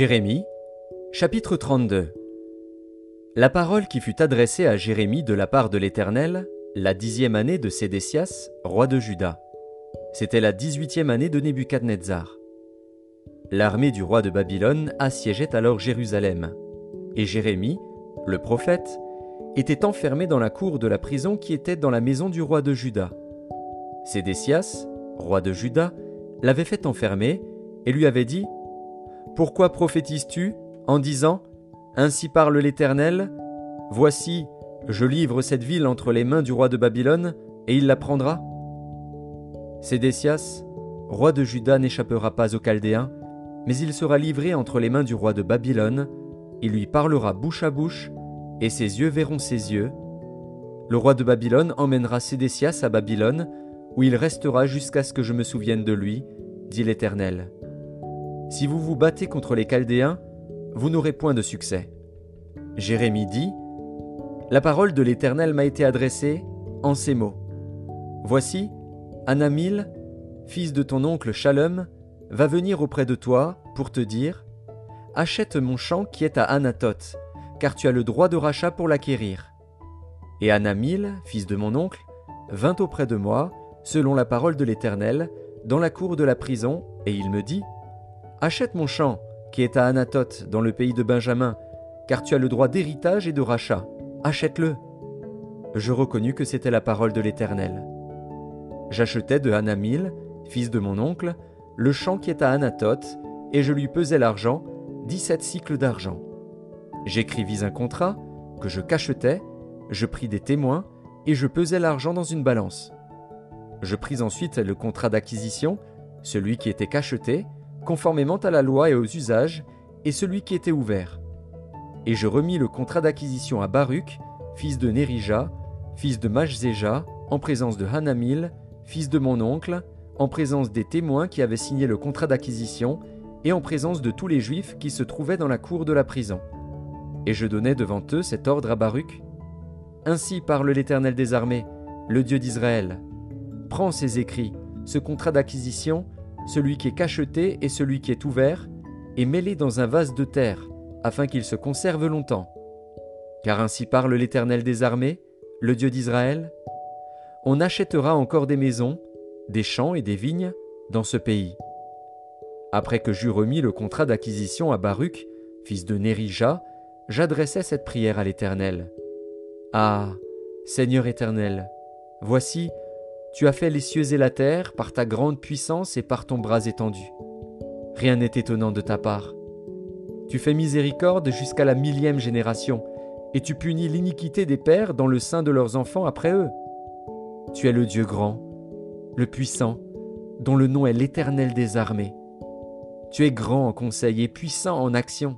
Jérémie, chapitre 32 La parole qui fut adressée à Jérémie de la part de l'Éternel, la dixième année de Sédécias, roi de Juda. C'était la dix-huitième année de Nebuchadnezzar. L'armée du roi de Babylone assiégeait alors Jérusalem, et Jérémie, le prophète, était enfermé dans la cour de la prison qui était dans la maison du roi de Juda. Sédécias, roi de Juda, l'avait fait enfermer et lui avait dit pourquoi prophétises-tu en disant Ainsi parle l'Éternel Voici, je livre cette ville entre les mains du roi de Babylone, et il la prendra? Sédécias, roi de Juda, n'échappera pas aux Chaldéens, mais il sera livré entre les mains du roi de Babylone, il lui parlera bouche à bouche, et ses yeux verront ses yeux. Le roi de Babylone emmènera Sédécias à Babylone, où il restera jusqu'à ce que je me souvienne de lui, dit l'Éternel. Si vous vous battez contre les Chaldéens, vous n'aurez point de succès. Jérémie dit La parole de l'Éternel m'a été adressée en ces mots. Voici, Anamil, fils de ton oncle Shalom, va venir auprès de toi pour te dire Achète mon champ qui est à Anatoth, car tu as le droit de rachat pour l'acquérir. Et Anamil, fils de mon oncle, vint auprès de moi, selon la parole de l'Éternel, dans la cour de la prison, et il me dit Achète mon champ, qui est à Anatoth, dans le pays de Benjamin, car tu as le droit d'héritage et de rachat. Achète-le. Je reconnus que c'était la parole de l'Éternel. J'achetai de Hanamil, fils de mon oncle, le champ qui est à Anatoth, et je lui pesai l'argent, dix-sept cycles d'argent. J'écrivis un contrat, que je cachetai, je pris des témoins, et je pesai l'argent dans une balance. Je pris ensuite le contrat d'acquisition, celui qui était cacheté, conformément à la loi et aux usages, et celui qui était ouvert. Et je remis le contrat d'acquisition à Baruch, fils de Nérija, fils de Majzéja, en présence de Hanamil, fils de mon oncle, en présence des témoins qui avaient signé le contrat d'acquisition, et en présence de tous les Juifs qui se trouvaient dans la cour de la prison. Et je donnai devant eux cet ordre à Baruch. Ainsi parle l'Éternel des armées, le Dieu d'Israël. Prends ces écrits, ce contrat d'acquisition, celui qui est cacheté et celui qui est ouvert, et mêlé dans un vase de terre, afin qu'il se conserve longtemps. Car ainsi parle l'Éternel des armées, le Dieu d'Israël. On achètera encore des maisons, des champs et des vignes dans ce pays. Après que j'eus remis le contrat d'acquisition à Baruch, fils de Nérija, j'adressai cette prière à l'Éternel. Ah, Seigneur éternel, voici, tu as fait les cieux et la terre par ta grande puissance et par ton bras étendu. Rien n'est étonnant de ta part. Tu fais miséricorde jusqu'à la millième génération, et tu punis l'iniquité des pères dans le sein de leurs enfants après eux. Tu es le Dieu grand, le puissant, dont le nom est l'Éternel des armées. Tu es grand en conseil et puissant en action.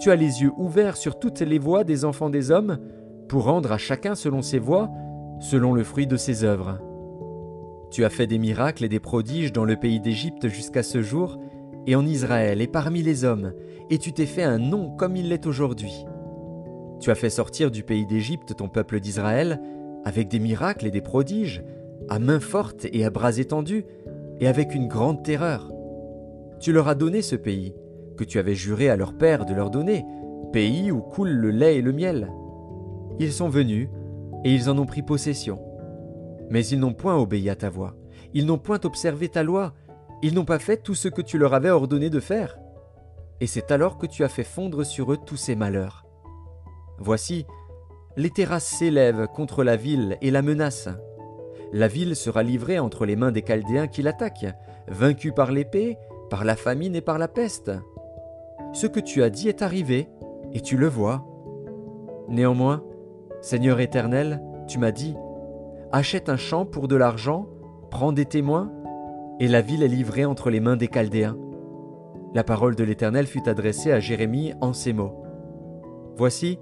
Tu as les yeux ouverts sur toutes les voies des enfants des hommes, pour rendre à chacun selon ses voies, selon le fruit de ses œuvres. Tu as fait des miracles et des prodiges dans le pays d'Égypte jusqu'à ce jour, et en Israël et parmi les hommes, et tu t'es fait un nom comme il l'est aujourd'hui. Tu as fait sortir du pays d'Égypte ton peuple d'Israël, avec des miracles et des prodiges, à main forte et à bras étendus, et avec une grande terreur. Tu leur as donné ce pays, que tu avais juré à leur père de leur donner, pays où coule le lait et le miel. Ils sont venus, et ils en ont pris possession. Mais ils n'ont point obéi à ta voix, ils n'ont point observé ta loi, ils n'ont pas fait tout ce que tu leur avais ordonné de faire. Et c'est alors que tu as fait fondre sur eux tous ces malheurs. Voici, les terrasses s'élèvent contre la ville et la menacent. La ville sera livrée entre les mains des Chaldéens qui l'attaquent, vaincue par l'épée, par la famine et par la peste. Ce que tu as dit est arrivé, et tu le vois. Néanmoins, Seigneur éternel, tu m'as dit, achète un champ pour de l'argent, prends des témoins, et la ville est livrée entre les mains des Chaldéens. La parole de l'Éternel fut adressée à Jérémie en ces mots. Voici,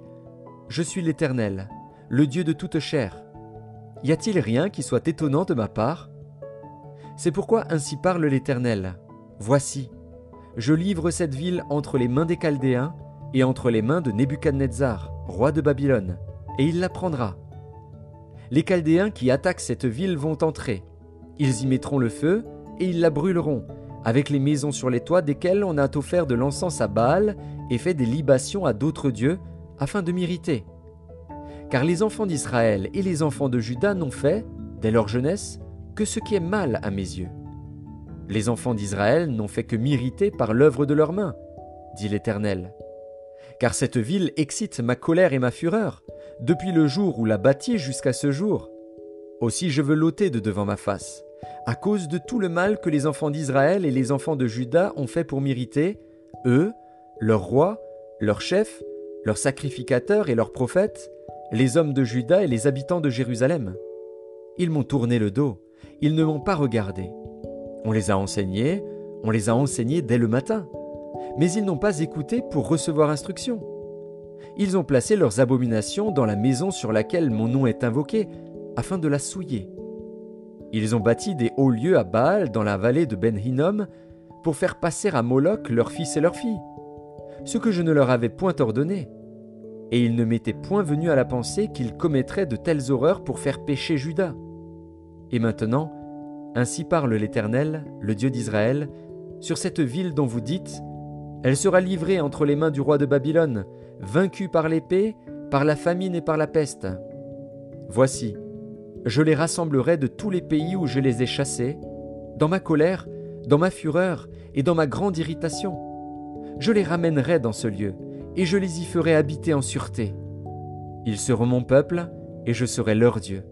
je suis l'Éternel, le Dieu de toute chair. Y a-t-il rien qui soit étonnant de ma part? C'est pourquoi ainsi parle l'Éternel. Voici, je livre cette ville entre les mains des Chaldéens et entre les mains de Nebuchadnezzar, roi de Babylone, et il la prendra les Chaldéens qui attaquent cette ville vont entrer. Ils y mettront le feu, et ils la brûleront, avec les maisons sur les toits desquelles on a offert de l'encens à Baal et fait des libations à d'autres dieux, afin de m'irriter. Car les enfants d'Israël et les enfants de Juda n'ont fait, dès leur jeunesse, que ce qui est mal à mes yeux. Les enfants d'Israël n'ont fait que m'irriter par l'œuvre de leurs mains, dit l'Éternel. Car cette ville excite ma colère et ma fureur, depuis le jour où la bâtit jusqu'à ce jour. Aussi je veux l'ôter de devant ma face, à cause de tout le mal que les enfants d'Israël et les enfants de Juda ont fait pour m'irriter, eux, leurs rois, leurs chefs, leurs sacrificateurs et leurs prophètes, les hommes de Juda et les habitants de Jérusalem. Ils m'ont tourné le dos, ils ne m'ont pas regardé. On les a enseignés, on les a enseignés dès le matin, mais ils n'ont pas écouté pour recevoir instruction. Ils ont placé leurs abominations dans la maison sur laquelle mon nom est invoqué, afin de la souiller. Ils ont bâti des hauts lieux à Baal dans la vallée de Ben Hinnom pour faire passer à Moloch leurs fils et leurs filles, ce que je ne leur avais point ordonné. Et ils ne m'étaient point venus à la pensée qu'ils commettraient de telles horreurs pour faire pécher Judas. Et maintenant, ainsi parle l'Éternel, le Dieu d'Israël, sur cette ville dont vous dites Elle sera livrée entre les mains du roi de Babylone, vaincue par l'épée, par la famine et par la peste. Voici, je les rassemblerai de tous les pays où je les ai chassés, dans ma colère, dans ma fureur et dans ma grande irritation. Je les ramènerai dans ce lieu, et je les y ferai habiter en sûreté. Ils seront mon peuple, et je serai leur Dieu.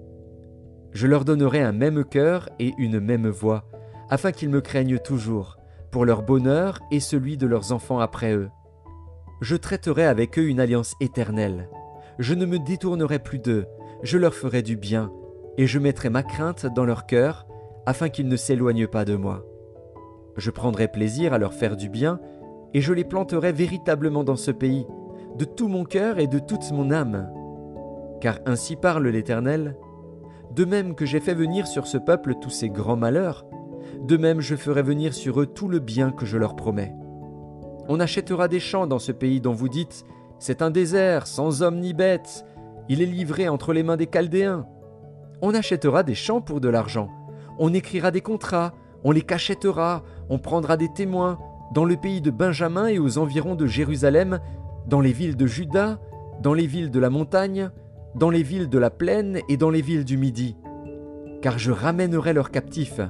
Je leur donnerai un même cœur et une même voix, afin qu'ils me craignent toujours, pour leur bonheur et celui de leurs enfants après eux. Je traiterai avec eux une alliance éternelle. Je ne me détournerai plus d'eux, je leur ferai du bien, et je mettrai ma crainte dans leur cœur, afin qu'ils ne s'éloignent pas de moi. Je prendrai plaisir à leur faire du bien, et je les planterai véritablement dans ce pays, de tout mon cœur et de toute mon âme. Car ainsi parle l'Éternel, de même que j'ai fait venir sur ce peuple tous ces grands malheurs, de même je ferai venir sur eux tout le bien que je leur promets. On achètera des champs dans ce pays dont vous dites, c'est un désert, sans homme ni bête, il est livré entre les mains des Chaldéens. On achètera des champs pour de l'argent. On écrira des contrats, on les cachètera, on prendra des témoins dans le pays de Benjamin et aux environs de Jérusalem, dans les villes de Juda, dans les villes de la montagne, dans les villes de la plaine et dans les villes du Midi. Car je ramènerai leurs captifs,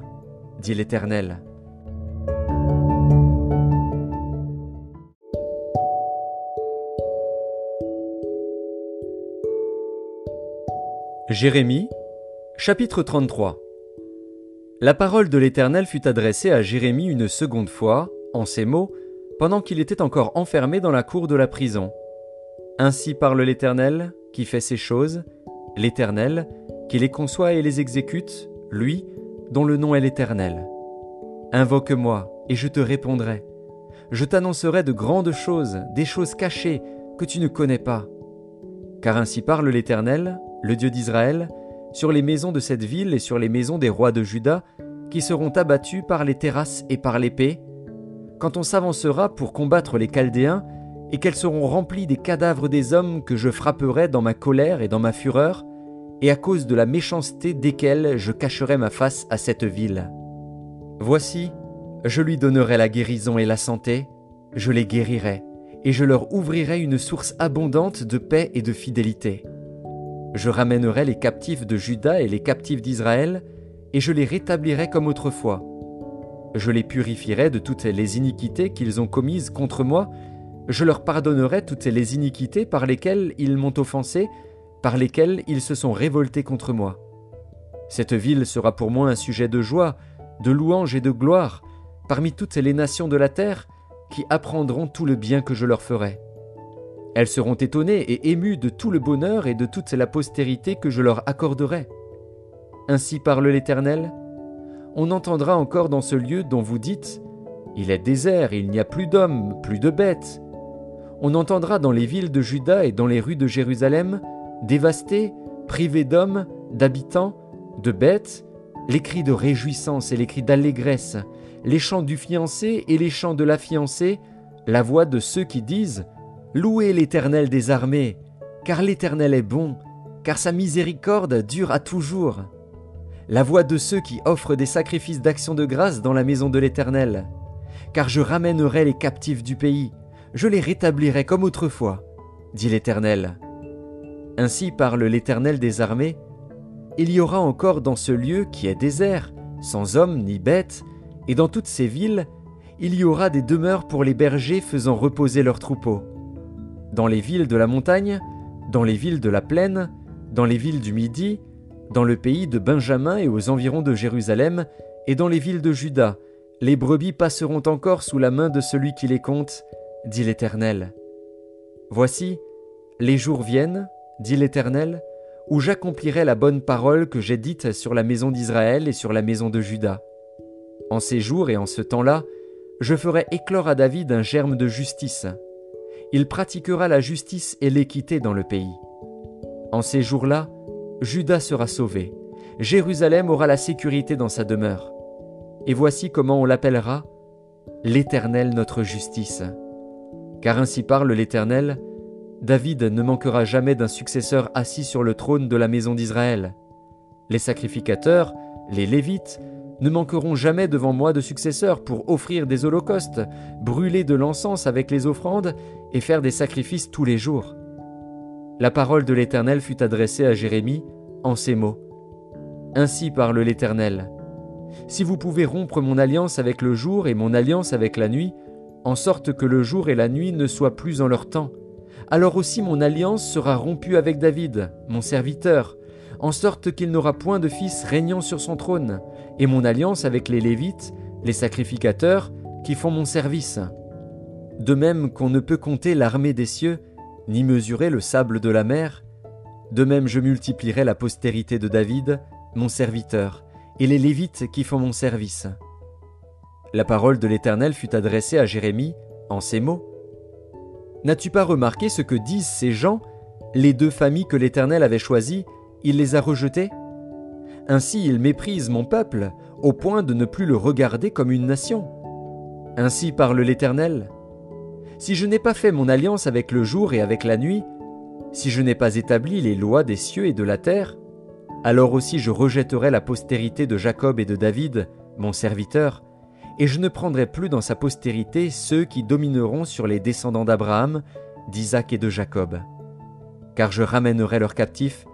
dit l'Éternel. Jérémie Chapitre 33 La parole de l'Éternel fut adressée à Jérémie une seconde fois, en ces mots, pendant qu'il était encore enfermé dans la cour de la prison. Ainsi parle l'Éternel, qui fait ces choses, l'Éternel, qui les conçoit et les exécute, lui, dont le nom est l'Éternel. Invoque-moi, et je te répondrai. Je t'annoncerai de grandes choses, des choses cachées, que tu ne connais pas. Car ainsi parle l'Éternel, le Dieu d'Israël, sur les maisons de cette ville et sur les maisons des rois de Juda, qui seront abattus par les terrasses et par l'épée, quand on s'avancera pour combattre les Chaldéens, et qu'elles seront remplies des cadavres des hommes que je frapperai dans ma colère et dans ma fureur, et à cause de la méchanceté desquels je cacherai ma face à cette ville. Voici, je lui donnerai la guérison et la santé, je les guérirai, et je leur ouvrirai une source abondante de paix et de fidélité. Je ramènerai les captifs de Juda et les captifs d'Israël, et je les rétablirai comme autrefois. Je les purifierai de toutes les iniquités qu'ils ont commises contre moi, je leur pardonnerai toutes les iniquités par lesquelles ils m'ont offensé, par lesquelles ils se sont révoltés contre moi. Cette ville sera pour moi un sujet de joie, de louange et de gloire, parmi toutes les nations de la terre, qui apprendront tout le bien que je leur ferai. Elles seront étonnées et émues de tout le bonheur et de toute la postérité que je leur accorderai. Ainsi parle l'Éternel. On entendra encore dans ce lieu dont vous dites Il est désert, il n'y a plus d'hommes, plus de bêtes. On entendra dans les villes de Juda et dans les rues de Jérusalem, dévastées, privées d'hommes, d'habitants, de bêtes, les cris de réjouissance et les cris d'allégresse, les chants du fiancé et les chants de la fiancée, la voix de ceux qui disent Louez l'Éternel des armées, car l'Éternel est bon, car sa miséricorde dure à toujours. la voix de ceux qui offrent des sacrifices d'action de grâce dans la maison de l'Éternel. Car je ramènerai les captifs du pays, je les rétablirai comme autrefois, dit l'Éternel. Ainsi parle l'Éternel des armées. Il y aura encore dans ce lieu qui est désert, sans hommes ni bêtes, et dans toutes ces villes, il y aura des demeures pour les bergers faisant reposer leurs troupeaux. Dans les villes de la montagne, dans les villes de la plaine, dans les villes du Midi, dans le pays de Benjamin et aux environs de Jérusalem, et dans les villes de Juda, les brebis passeront encore sous la main de celui qui les compte, dit l'Éternel. Voici, les jours viennent, dit l'Éternel, où j'accomplirai la bonne parole que j'ai dite sur la maison d'Israël et sur la maison de Juda. En ces jours et en ce temps-là, je ferai éclore à David un germe de justice. Il pratiquera la justice et l'équité dans le pays. En ces jours-là, Juda sera sauvé, Jérusalem aura la sécurité dans sa demeure. Et voici comment on l'appellera l'Éternel notre justice. Car ainsi parle l'Éternel, David ne manquera jamais d'un successeur assis sur le trône de la maison d'Israël. Les sacrificateurs, les Lévites, ne manqueront jamais devant moi de successeurs pour offrir des holocaustes, brûler de l'encens avec les offrandes et faire des sacrifices tous les jours. La parole de l'Éternel fut adressée à Jérémie en ces mots. Ainsi parle l'Éternel. Si vous pouvez rompre mon alliance avec le jour et mon alliance avec la nuit, en sorte que le jour et la nuit ne soient plus en leur temps, alors aussi mon alliance sera rompue avec David, mon serviteur, en sorte qu'il n'aura point de fils régnant sur son trône, et mon alliance avec les Lévites, les sacrificateurs, qui font mon service. De même qu'on ne peut compter l'armée des cieux, ni mesurer le sable de la mer, de même je multiplierai la postérité de David, mon serviteur, et les Lévites qui font mon service. La parole de l'Éternel fut adressée à Jérémie en ces mots. N'as-tu pas remarqué ce que disent ces gens, les deux familles que l'Éternel avait choisies, il les a rejetées? Ainsi ils méprisent mon peuple, au point de ne plus le regarder comme une nation. Ainsi parle l'Éternel. Si je n'ai pas fait mon alliance avec le jour et avec la nuit, si je n'ai pas établi les lois des cieux et de la terre, alors aussi je rejetterai la postérité de Jacob et de David, mon serviteur, et je ne prendrai plus dans sa postérité ceux qui domineront sur les descendants d'Abraham, d'Isaac et de Jacob. Car je ramènerai leurs captifs,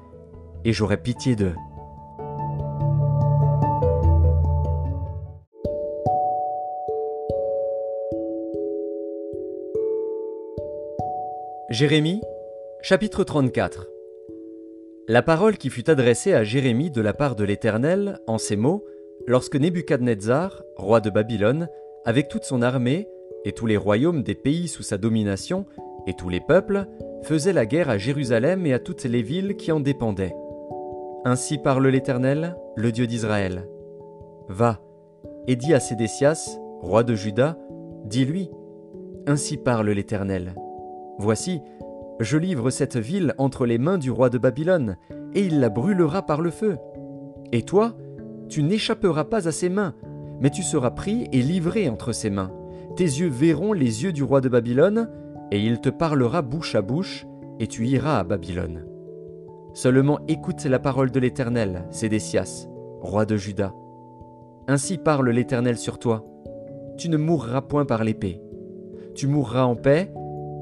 et j'aurai pitié d'eux. Jérémie, chapitre 34 La parole qui fut adressée à Jérémie de la part de l'Éternel, en ces mots, lorsque Nebuchadnezzar, roi de Babylone, avec toute son armée, et tous les royaumes des pays sous sa domination, et tous les peuples, faisaient la guerre à Jérusalem et à toutes les villes qui en dépendaient. Ainsi parle l'Éternel, le Dieu d'Israël. Va, et dis à Sédécias, roi de Juda, dis-lui, Ainsi parle l'Éternel. Voici, je livre cette ville entre les mains du roi de Babylone, et il la brûlera par le feu. Et toi, tu n'échapperas pas à ses mains, mais tu seras pris et livré entre ses mains. Tes yeux verront les yeux du roi de Babylone, et il te parlera bouche à bouche, et tu iras à Babylone. Seulement écoute la parole de l'Éternel, Sédécias, roi de Juda. Ainsi parle l'Éternel sur toi. Tu ne mourras point par l'épée. Tu mourras en paix,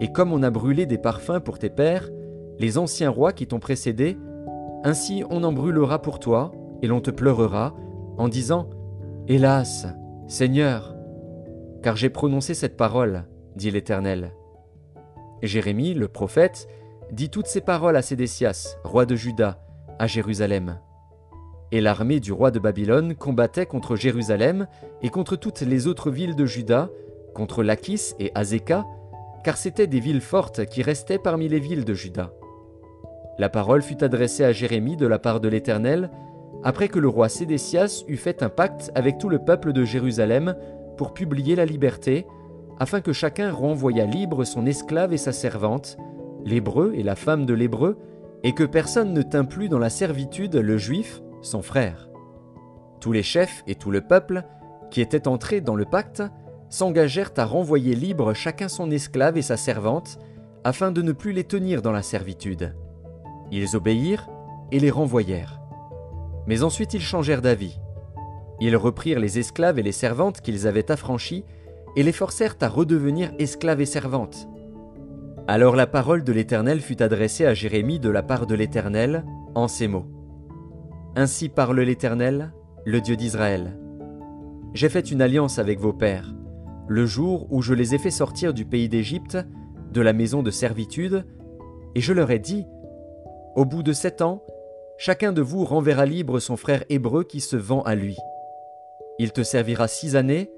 et comme on a brûlé des parfums pour tes pères, les anciens rois qui t'ont précédé, ainsi on en brûlera pour toi, et l'on te pleurera, en disant Hélas, Seigneur, car j'ai prononcé cette parole, dit l'Éternel. Jérémie, le prophète, dit toutes ces paroles à Sédécias, roi de Juda, à Jérusalem. Et l'armée du roi de Babylone combattait contre Jérusalem et contre toutes les autres villes de Juda, contre Lachis et Azekah, car c'étaient des villes fortes qui restaient parmi les villes de Juda. La parole fut adressée à Jérémie de la part de l'Éternel, après que le roi Sédécias eut fait un pacte avec tout le peuple de Jérusalem pour publier la liberté, afin que chacun renvoyât libre son esclave et sa servante, l'hébreu et la femme de l'hébreu, et que personne ne tint plus dans la servitude le juif, son frère. Tous les chefs et tout le peuple, qui étaient entrés dans le pacte, s'engagèrent à renvoyer libre chacun son esclave et sa servante, afin de ne plus les tenir dans la servitude. Ils obéirent et les renvoyèrent. Mais ensuite ils changèrent d'avis. Ils reprirent les esclaves et les servantes qu'ils avaient affranchis et les forcèrent à redevenir esclaves et servantes. Alors la parole de l'Éternel fut adressée à Jérémie de la part de l'Éternel en ces mots. Ainsi parle l'Éternel, le Dieu d'Israël. J'ai fait une alliance avec vos pères, le jour où je les ai fait sortir du pays d'Égypte, de la maison de servitude, et je leur ai dit, Au bout de sept ans, chacun de vous renverra libre son frère hébreu qui se vend à lui. Il te servira six années,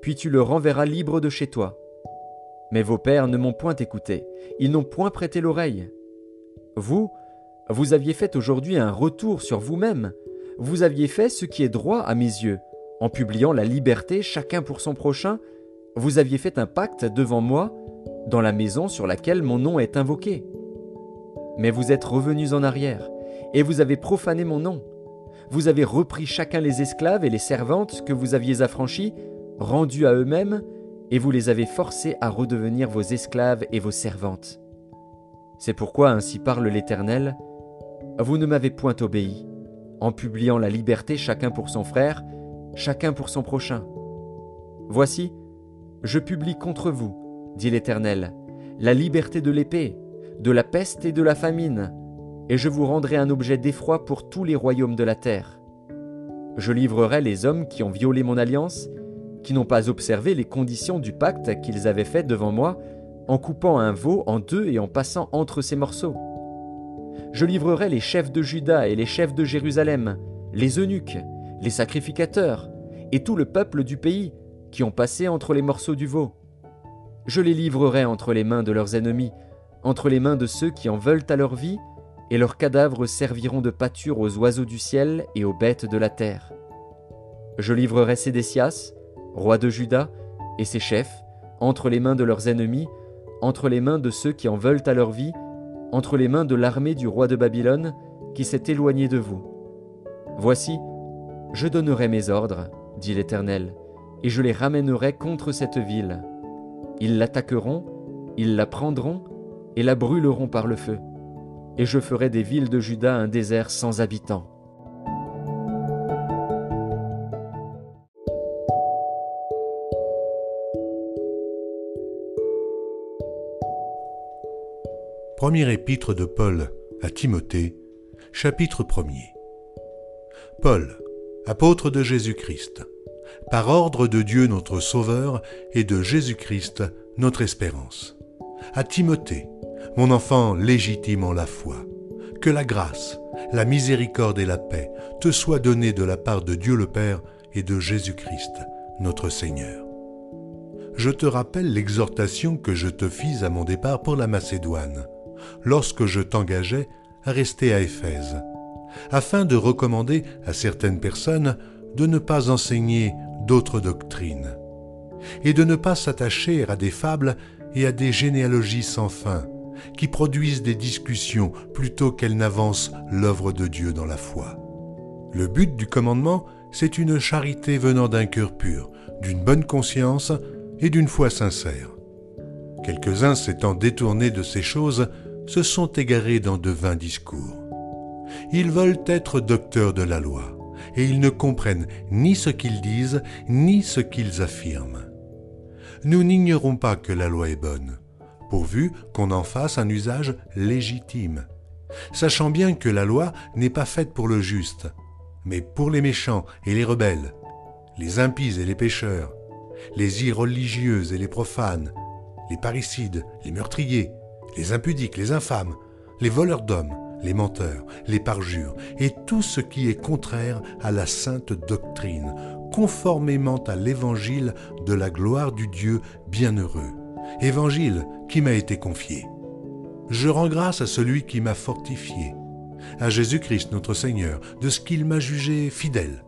puis tu le renverras libre de chez toi. Mais vos pères ne m'ont point écouté, ils n'ont point prêté l'oreille. Vous, vous aviez fait aujourd'hui un retour sur vous-même, vous aviez fait ce qui est droit à mes yeux, en publiant la liberté chacun pour son prochain, vous aviez fait un pacte devant moi, dans la maison sur laquelle mon nom est invoqué. Mais vous êtes revenus en arrière, et vous avez profané mon nom. Vous avez repris chacun les esclaves et les servantes que vous aviez affranchis, rendus à eux-mêmes, et vous les avez forcés à redevenir vos esclaves et vos servantes. C'est pourquoi ainsi parle l'Éternel, vous ne m'avez point obéi, en publiant la liberté chacun pour son frère, chacun pour son prochain. Voici, je publie contre vous, dit l'Éternel, la liberté de l'épée, de la peste et de la famine, et je vous rendrai un objet d'effroi pour tous les royaumes de la terre. Je livrerai les hommes qui ont violé mon alliance, qui n'ont pas observé les conditions du pacte qu'ils avaient fait devant moi, en coupant un veau en deux et en passant entre ces morceaux. Je livrerai les chefs de Juda et les chefs de Jérusalem, les eunuques, les sacrificateurs, et tout le peuple du pays, qui ont passé entre les morceaux du veau. Je les livrerai entre les mains de leurs ennemis, entre les mains de ceux qui en veulent à leur vie, et leurs cadavres serviront de pâture aux oiseaux du ciel et aux bêtes de la terre. Je livrerai Sédécias, roi de Juda, et ses chefs, entre les mains de leurs ennemis, entre les mains de ceux qui en veulent à leur vie, entre les mains de l'armée du roi de Babylone, qui s'est éloigné de vous. Voici, je donnerai mes ordres, dit l'Éternel, et je les ramènerai contre cette ville. Ils l'attaqueront, ils la prendront, et la brûleront par le feu. Et je ferai des villes de Juda un désert sans habitants. Premier épître de Paul à Timothée, chapitre 1er. Paul, apôtre de Jésus-Christ, par ordre de Dieu notre Sauveur et de Jésus-Christ notre espérance. À Timothée, mon enfant légitime en la foi, que la grâce, la miséricorde et la paix te soient données de la part de Dieu le Père et de Jésus-Christ notre Seigneur. Je te rappelle l'exhortation que je te fis à mon départ pour la Macédoine, lorsque je t'engageais à rester à Éphèse, afin de recommander à certaines personnes de ne pas enseigner d'autres doctrines, et de ne pas s'attacher à des fables et à des généalogies sans fin, qui produisent des discussions plutôt qu'elles n'avancent l'œuvre de Dieu dans la foi. Le but du commandement, c'est une charité venant d'un cœur pur, d'une bonne conscience et d'une foi sincère. Quelques-uns s'étant détournés de ces choses, se sont égarés dans de vains discours. Ils veulent être docteurs de la loi, et ils ne comprennent ni ce qu'ils disent, ni ce qu'ils affirment. Nous n'ignorons pas que la loi est bonne, pourvu qu'on en fasse un usage légitime, sachant bien que la loi n'est pas faite pour le juste, mais pour les méchants et les rebelles, les impies et les pécheurs, les irreligieux et les profanes, les parricides, les meurtriers, les impudiques, les infâmes, les voleurs d'hommes, les menteurs, les parjures, et tout ce qui est contraire à la sainte doctrine, conformément à l'évangile de la gloire du Dieu bienheureux, évangile qui m'a été confié. Je rends grâce à celui qui m'a fortifié, à Jésus-Christ notre Seigneur, de ce qu'il m'a jugé fidèle,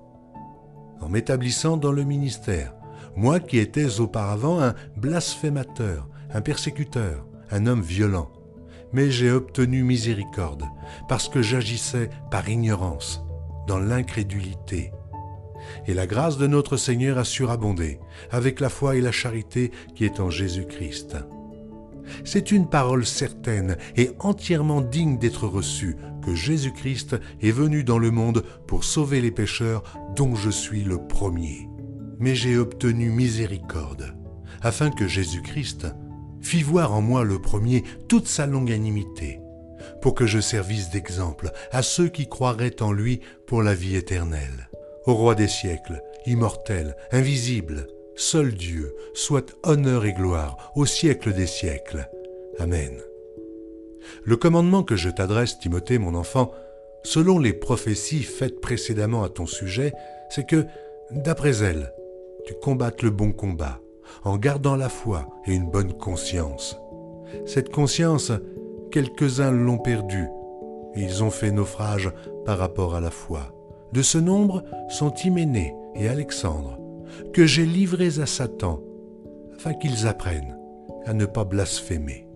en m'établissant dans le ministère, moi qui étais auparavant un blasphémateur, un persécuteur, un homme violent, mais j'ai obtenu miséricorde, parce que j'agissais par ignorance, dans l'incrédulité. Et la grâce de notre Seigneur a surabondé, avec la foi et la charité qui est en Jésus-Christ. C'est une parole certaine et entièrement digne d'être reçue que Jésus-Christ est venu dans le monde pour sauver les pécheurs dont je suis le premier. Mais j'ai obtenu miséricorde, afin que Jésus-Christ fit voir en moi le premier toute sa longanimité, pour que je servisse d'exemple à ceux qui croiraient en lui pour la vie éternelle. Au roi des siècles, immortel, invisible, seul Dieu, soit honneur et gloire au siècle des siècles. Amen. Le commandement que je t'adresse, Timothée, mon enfant, selon les prophéties faites précédemment à ton sujet, c'est que, d'après elles, tu combattes le bon combat, en gardant la foi et une bonne conscience. Cette conscience, quelques-uns l'ont perdue, et ils ont fait naufrage par rapport à la foi. De ce nombre sont Hyménée et Alexandre, que j'ai livrés à Satan, afin qu'ils apprennent à ne pas blasphémer.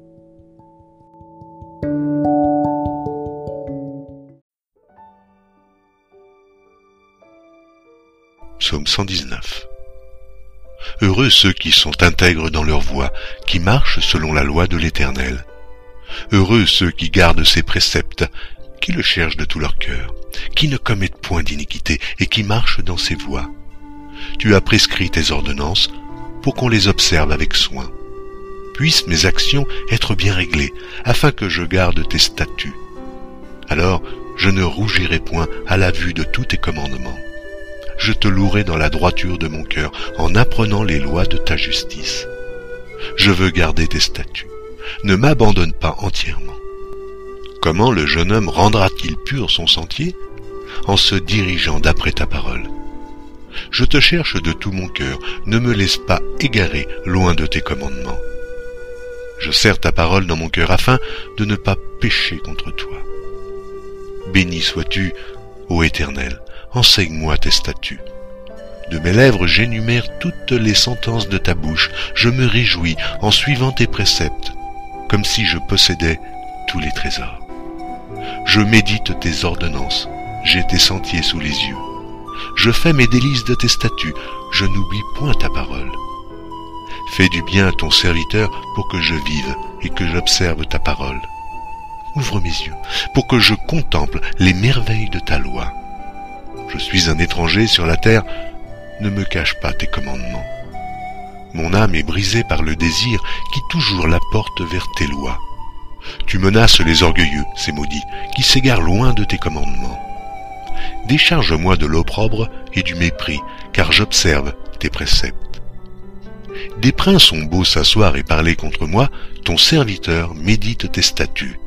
Psaume 119 Heureux ceux qui sont intègres dans leur voie, qui marchent selon la loi de l'Éternel. Heureux ceux qui gardent ses préceptes, qui le cherchent de tout leur cœur, qui ne commettent point d'iniquité et qui marchent dans ses voies. Tu as prescrit tes ordonnances pour qu'on les observe avec soin. Puissent mes actions être bien réglées, afin que je garde tes statuts. Alors je ne rougirai point à la vue de tous tes commandements. Je te louerai dans la droiture de mon cœur, en apprenant les lois de ta justice. Je veux garder tes statuts. Ne m'abandonne pas entièrement. Comment le jeune homme rendra-t-il pur son sentier En se dirigeant d'après ta parole? Je te cherche de tout mon cœur, ne me laisse pas égarer loin de tes commandements. Je serre ta parole dans mon cœur afin de ne pas pécher contre toi. Béni sois-tu, ô Éternel, enseigne-moi tes statuts. De mes lèvres j'énumère toutes les sentences de ta bouche, je me réjouis en suivant tes préceptes, comme si je possédais tous les trésors. Je médite tes ordonnances, j'ai tes sentiers sous les yeux. Je fais mes délices de tes statuts, je n'oublie point ta parole. Fais du bien à ton serviteur pour que je vive et que j'observe ta parole. Ouvre mes yeux pour que je contemple les merveilles de ta loi. Je suis un étranger sur la terre, ne me cache pas tes commandements. Mon âme est brisée par le désir qui toujours la porte vers tes lois. Tu menaces les orgueilleux, ces maudits, qui s'égarent loin de tes commandements. Décharge-moi de l'opprobre et du mépris, car j'observe tes préceptes. Des princes ont beau s'asseoir et parler contre moi, ton serviteur médite tes statuts.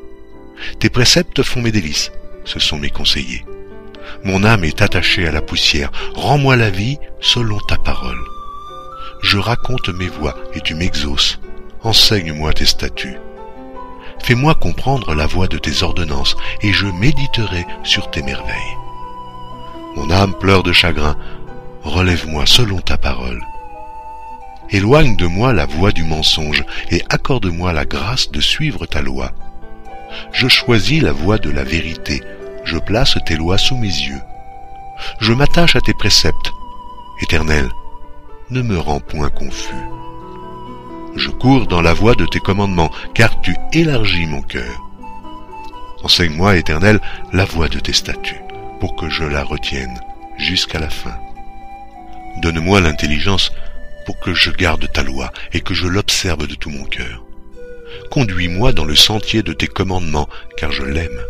Tes préceptes font mes délices, ce sont mes conseillers. Mon âme est attachée à la poussière, rends-moi la vie selon ta parole. Je raconte mes voies et tu m'exauces, enseigne-moi tes statuts. Fais-moi comprendre la voie de tes ordonnances, et je méditerai sur tes merveilles. Mon âme pleure de chagrin, relève-moi selon ta parole. Éloigne de moi la voie du mensonge, et accorde-moi la grâce de suivre ta loi. Je choisis la voie de la vérité, je place tes lois sous mes yeux. Je m'attache à tes préceptes. Éternel, ne me rends point confus. Je cours dans la voie de tes commandements, car tu élargis mon cœur. Enseigne-moi, Éternel, la voie de tes statuts, pour que je la retienne jusqu'à la fin. Donne-moi l'intelligence pour que je garde ta loi et que je l'observe de tout mon cœur. Conduis-moi dans le sentier de tes commandements, car je l'aime.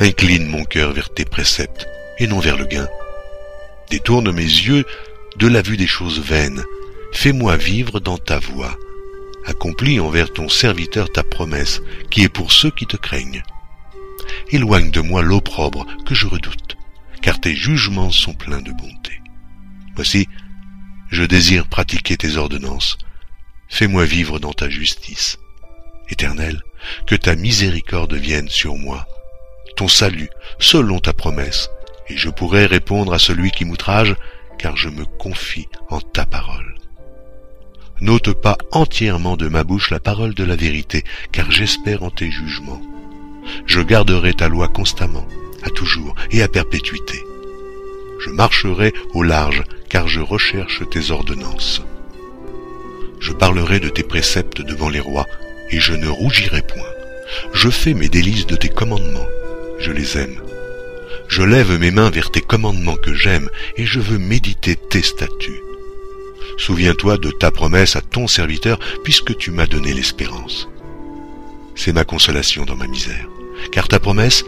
Incline mon cœur vers tes préceptes et non vers le gain. Détourne mes yeux de la vue des choses vaines. Fais-moi vivre dans ta voie. Accomplis envers ton serviteur ta promesse, qui est pour ceux qui te craignent. Éloigne de moi l'opprobre que je redoute, car tes jugements sont pleins de bonté. Voici, je désire pratiquer tes ordonnances. Fais-moi vivre dans ta justice. Éternel, que ta miséricorde vienne sur moi salut, selon ta promesse, et je pourrai répondre à celui qui m'outrage, car je me confie en ta parole. N'ôte pas entièrement de ma bouche la parole de la vérité, car j'espère en tes jugements. Je garderai ta loi constamment, à toujours et à perpétuité. Je marcherai au large, car je recherche tes ordonnances. Je parlerai de tes préceptes devant les rois, et je ne rougirai point. Je fais mes délices de tes commandements, je les aime. Je lève mes mains vers tes commandements que j'aime, et je veux méditer tes statuts. Souviens-toi de ta promesse à ton serviteur, puisque tu m'as donné l'espérance. C'est ma consolation dans ma misère, car ta promesse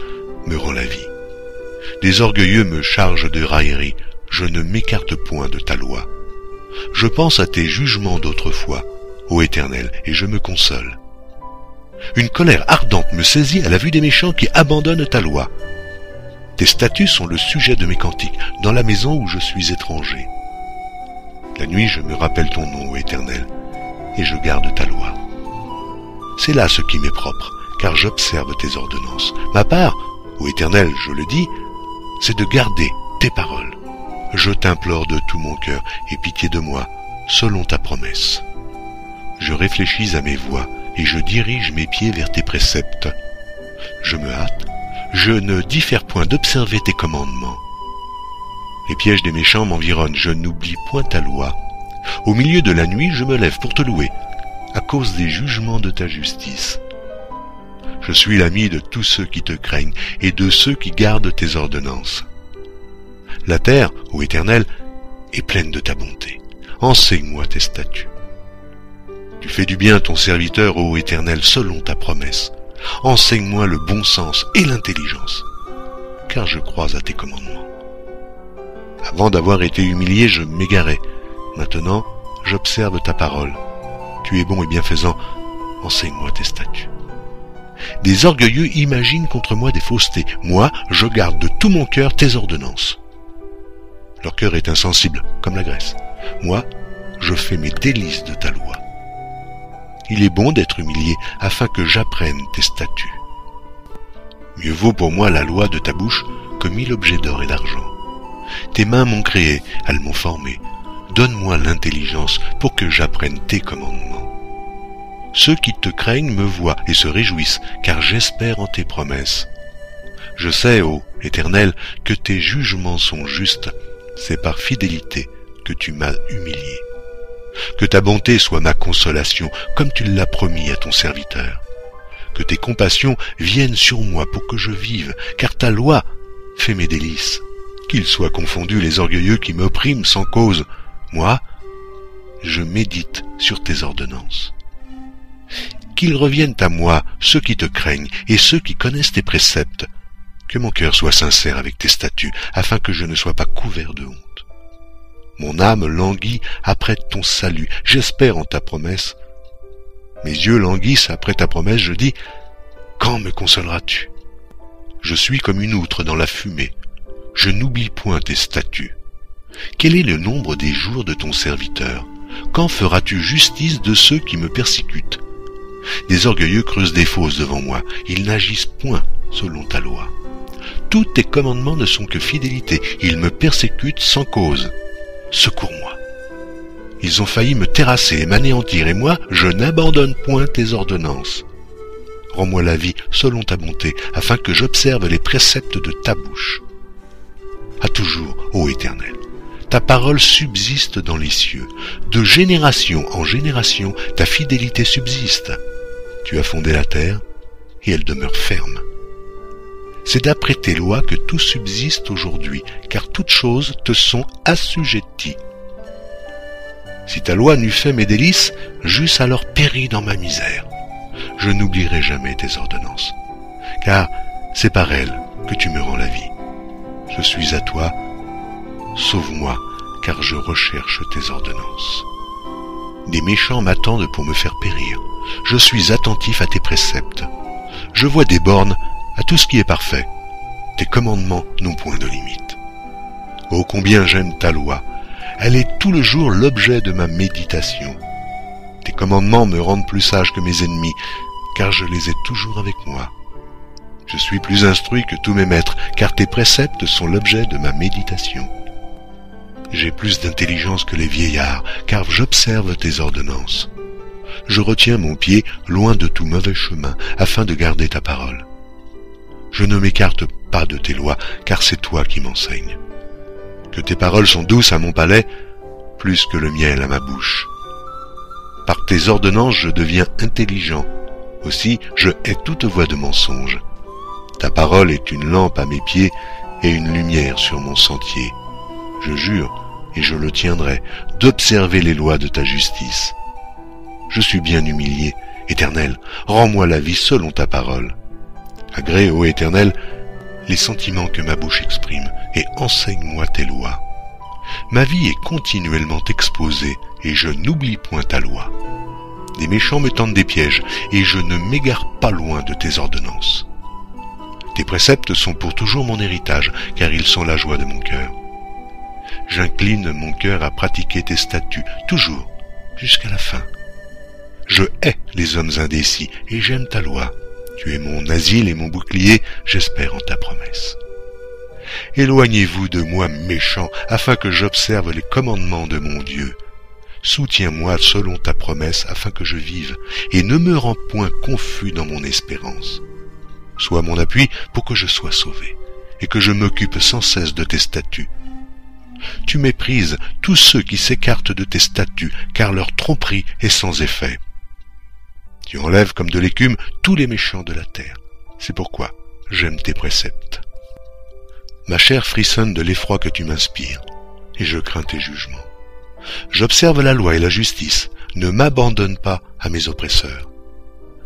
me rend la vie. Des orgueilleux me chargent de raillerie, je ne m'écarte point de ta loi. Je pense à tes jugements d'autrefois, ô Éternel, et je me console. Une colère ardente me saisit à la vue des méchants qui abandonnent ta loi. Tes statuts sont le sujet de mes cantiques, dans la maison où je suis étranger. La nuit je me rappelle ton nom, ô Éternel, et je garde ta loi. C'est là ce qui m'est propre, car j'observe tes ordonnances. Ma part, ô Éternel, je le dis, c'est de garder tes paroles. Je t'implore de tout mon cœur, et pitié de moi, selon ta promesse. Je réfléchis à mes voies, et je dirige mes pieds vers tes préceptes. Je me hâte, je ne diffère point d'observer tes commandements. Les pièges des méchants m'environnent, je n'oublie point ta loi. Au milieu de la nuit, je me lève pour te louer, à cause des jugements de ta justice. Je suis l'ami de tous ceux qui te craignent et de ceux qui gardent tes ordonnances. La terre, ô Éternel, est pleine de ta bonté. Enseigne-moi tes statuts. Tu fais du bien ton serviteur, ô Éternel, selon ta promesse. Enseigne-moi le bon sens et l'intelligence, car je crois à tes commandements. Avant d'avoir été humilié, je m'égarais. Maintenant, j'observe ta parole. Tu es bon et bienfaisant, enseigne-moi tes statuts. Des orgueilleux imaginent contre moi des faussetés. Moi, je garde de tout mon cœur tes ordonnances. Leur cœur est insensible, comme la graisse. Moi, je fais mes délices de ta loi. Il est bon d'être humilié afin que j'apprenne tes statuts. Mieux vaut pour moi la loi de ta bouche que mille objets d'or et d'argent. Tes mains m'ont créé, elles m'ont formé. Donne-moi l'intelligence pour que j'apprenne tes commandements. Ceux qui te craignent me voient et se réjouissent, car j'espère en tes promesses. Je sais, ô Éternel, que tes jugements sont justes, c'est par fidélité que tu m'as humilié. Que ta bonté soit ma consolation, comme tu l'as promis à ton serviteur. Que tes compassions viennent sur moi pour que je vive, car ta loi fait mes délices. Qu'ils soient confondus les orgueilleux qui m'oppriment sans cause. Moi, je médite sur tes ordonnances qu'ils reviennent à moi ceux qui te craignent et ceux qui connaissent tes préceptes. Que mon cœur soit sincère avec tes statuts, afin que je ne sois pas couvert de honte. Mon âme languit après ton salut, j'espère en ta promesse. Mes yeux languissent après ta promesse, je dis, quand me consoleras-tu? Je suis comme une outre dans la fumée, je n'oublie point tes statuts. Quel est le nombre des jours de ton serviteur? Quand feras-tu justice de ceux qui me persécutent? Des orgueilleux creusent des fosses devant moi, ils n'agissent point selon ta loi. Tous tes commandements ne sont que fidélité, ils me persécutent sans cause. Secours-moi. Ils ont failli me terrasser et m'anéantir, et moi, je n'abandonne point tes ordonnances. Rends-moi la vie selon ta bonté, afin que j'observe les préceptes de ta bouche. À toujours, ô Éternel, ta parole subsiste dans les cieux. De génération en génération, ta fidélité subsiste. Tu as fondé la terre, et elle demeure ferme. C'est d'après tes lois que tout subsiste aujourd'hui, car toutes choses te sont assujetties. Si ta loi n'eût fait mes délices, j'eusse alors péri dans ma misère. Je n'oublierai jamais tes ordonnances, car c'est par elles que tu me rends la vie. Je suis à toi, sauve-moi, car je recherche tes ordonnances. Des méchants m'attendent pour me faire périr. Je suis attentif à tes préceptes. Je vois des bornes à tout ce qui est parfait. Tes commandements n'ont point de limite. Oh combien j'aime ta loi. Elle est tout le jour l'objet de ma méditation. Tes commandements me rendent plus sage que mes ennemis, car je les ai toujours avec moi. Je suis plus instruit que tous mes maîtres, car tes préceptes sont l'objet de ma méditation. J'ai plus d'intelligence que les vieillards, car j'observe tes ordonnances. Je retiens mon pied loin de tout mauvais chemin, afin de garder ta parole. Je ne m'écarte pas de tes lois, car c'est toi qui m'enseignes. Que tes paroles sont douces à mon palais, plus que le miel à ma bouche. Par tes ordonnances je deviens intelligent, Aussi, je hais toute voix de mensonge. Ta parole est une lampe à mes pieds et une lumière sur mon sentier. Je jure, et je le tiendrai, d'observer les lois de ta justice. Je suis bien humilié. Éternel, rends-moi la vie selon ta parole. Agrée, ô Éternel, les sentiments que ma bouche exprime, et enseigne-moi tes lois. Ma vie est continuellement exposée, et je n'oublie point ta loi. Des méchants me tendent des pièges, et je ne m'égare pas loin de tes ordonnances. Tes préceptes sont pour toujours mon héritage, car ils sont la joie de mon cœur. J'incline mon cœur à pratiquer tes statuts, toujours, jusqu'à la fin. Je hais les hommes indécis, et j'aime ta loi. Tu es mon asile et mon bouclier, j'espère en ta promesse. Éloignez-vous de moi méchant, afin que j'observe les commandements de mon Dieu. Soutiens-moi selon ta promesse, afin que je vive, et ne me rends point confus dans mon espérance. Sois mon appui pour que je sois sauvé, et que je m'occupe sans cesse de tes statuts. Tu méprises tous ceux qui s'écartent de tes statuts, car leur tromperie est sans effet. Tu enlèves comme de l'écume tous les méchants de la terre. C'est pourquoi j'aime tes préceptes. Ma chair frissonne de l'effroi que tu m'inspires, et je crains tes jugements. J'observe la loi et la justice, ne m'abandonne pas à mes oppresseurs.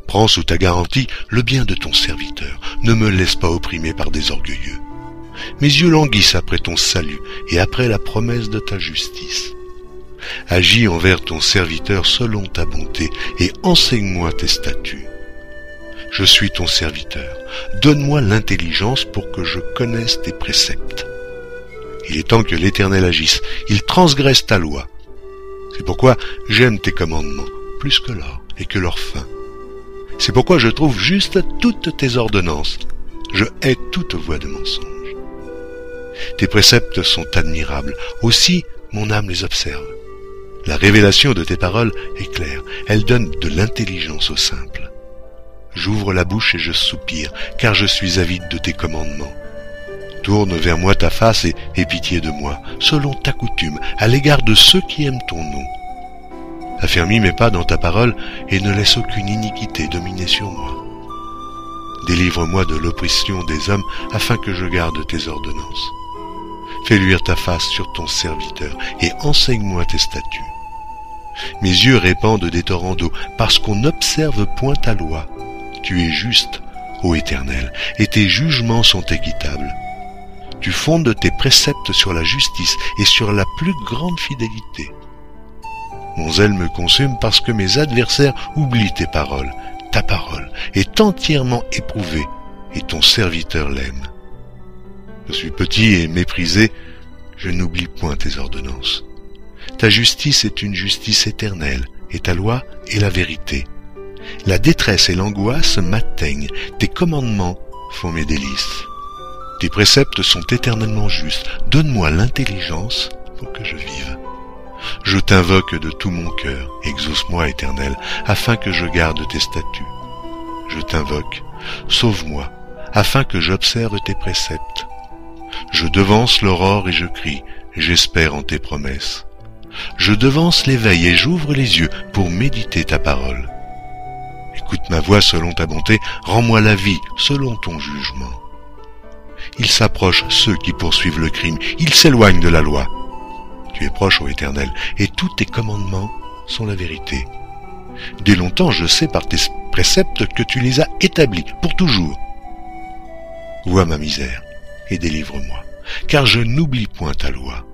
Prends sous ta garantie le bien de ton serviteur, ne me laisse pas opprimer par des orgueilleux. Mes yeux languissent après ton salut et après la promesse de ta justice. Agis envers ton serviteur selon ta bonté et enseigne-moi tes statuts. Je suis ton serviteur. Donne-moi l'intelligence pour que je connaisse tes préceptes. Il est temps que l'Éternel agisse. Il transgresse ta loi. C'est pourquoi j'aime tes commandements plus que l'or et que leur fin. C'est pourquoi je trouve juste toutes tes ordonnances. Je hais toute voix de mensonge. Tes préceptes sont admirables. Aussi, mon âme les observe. La révélation de tes paroles est claire. Elle donne de l'intelligence au simple. J'ouvre la bouche et je soupire, car je suis avide de tes commandements. Tourne vers moi ta face et aie pitié de moi, selon ta coutume, à l'égard de ceux qui aiment ton nom. Affermis mes pas dans ta parole et ne laisse aucune iniquité dominer sur moi. Délivre-moi de l'oppression des hommes afin que je garde tes ordonnances. Fais luire ta face sur ton serviteur et enseigne-moi tes statuts. Mes yeux répandent des torrents d'eau parce qu'on n'observe point ta loi. Tu es juste, ô Éternel, et tes jugements sont équitables. Tu fondes tes préceptes sur la justice et sur la plus grande fidélité. Mon zèle me consume parce que mes adversaires oublient tes paroles. Ta parole est entièrement éprouvée et ton serviteur l'aime. Je suis petit et méprisé, je n'oublie point tes ordonnances. Ta justice est une justice éternelle, et ta loi est la vérité. La détresse et l'angoisse m'atteignent, tes commandements font mes délices. Tes préceptes sont éternellement justes, donne-moi l'intelligence pour que je vive. Je t'invoque de tout mon cœur, exauce-moi éternel, afin que je garde tes statuts. Je t'invoque, sauve-moi, afin que j'observe tes préceptes. Je devance l'aurore et je crie, j'espère en tes promesses. Je devance l'éveil et j'ouvre les yeux pour méditer ta parole. Écoute ma voix selon ta bonté, rends-moi la vie selon ton jugement. Il s'approche ceux qui poursuivent le crime, ils s'éloignent de la loi. Tu es proche, ô Éternel, et tous tes commandements sont la vérité. Dès longtemps, je sais par tes préceptes que tu les as établis pour toujours. Vois ma misère et délivre-moi, car je n'oublie point ta loi.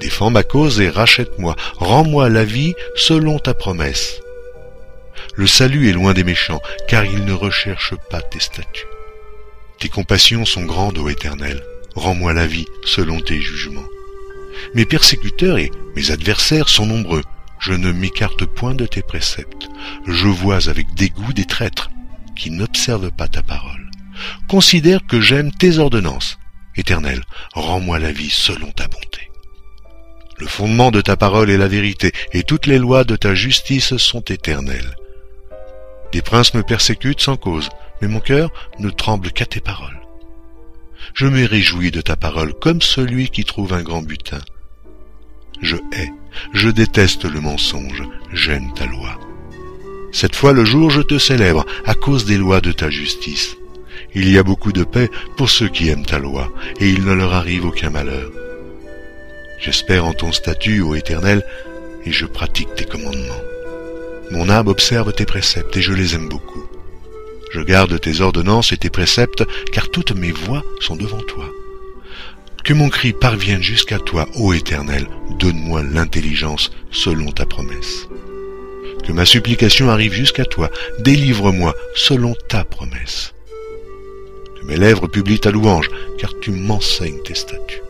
Défends ma cause et rachète-moi, rends-moi la vie selon ta promesse. Le salut est loin des méchants, car ils ne recherchent pas tes statuts. Tes compassions sont grandes, ô Éternel, rends-moi la vie selon tes jugements. Mes persécuteurs et mes adversaires sont nombreux, je ne m'écarte point de tes préceptes. Je vois avec dégoût des traîtres qui n'observent pas ta parole. Considère que j'aime tes ordonnances. Éternel, rends-moi la vie selon ta bonté. Le fondement de ta parole est la vérité, et toutes les lois de ta justice sont éternelles. Des princes me persécutent sans cause, mais mon cœur ne tremble qu'à tes paroles. Je me réjouis de ta parole comme celui qui trouve un grand butin. Je hais, je déteste le mensonge, j'aime ta loi. Cette fois le jour je te célèbre à cause des lois de ta justice. Il y a beaucoup de paix pour ceux qui aiment ta loi, et il ne leur arrive aucun malheur. J'espère en ton statut, ô Éternel, et je pratique tes commandements. Mon âme observe tes préceptes, et je les aime beaucoup. Je garde tes ordonnances et tes préceptes, car toutes mes voies sont devant toi. Que mon cri parvienne jusqu'à toi, ô Éternel, donne-moi l'intelligence selon ta promesse. Que ma supplication arrive jusqu'à toi, délivre-moi selon ta promesse. Que mes lèvres publient ta louange, car tu m'enseignes tes statuts.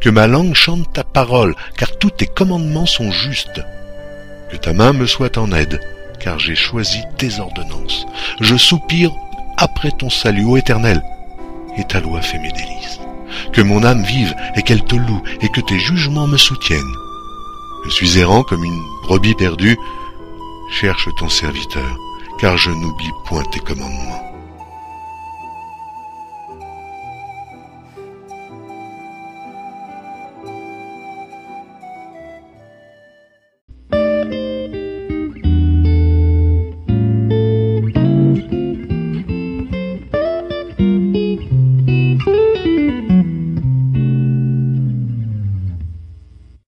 Que ma langue chante ta parole, car tous tes commandements sont justes. Que ta main me soit en aide, car j'ai choisi tes ordonnances. Je soupire après ton salut, ô Éternel, et ta loi fait mes délices. Que mon âme vive et qu'elle te loue, et que tes jugements me soutiennent. Je suis errant comme une brebis perdue. Cherche ton serviteur, car je n'oublie point tes commandements.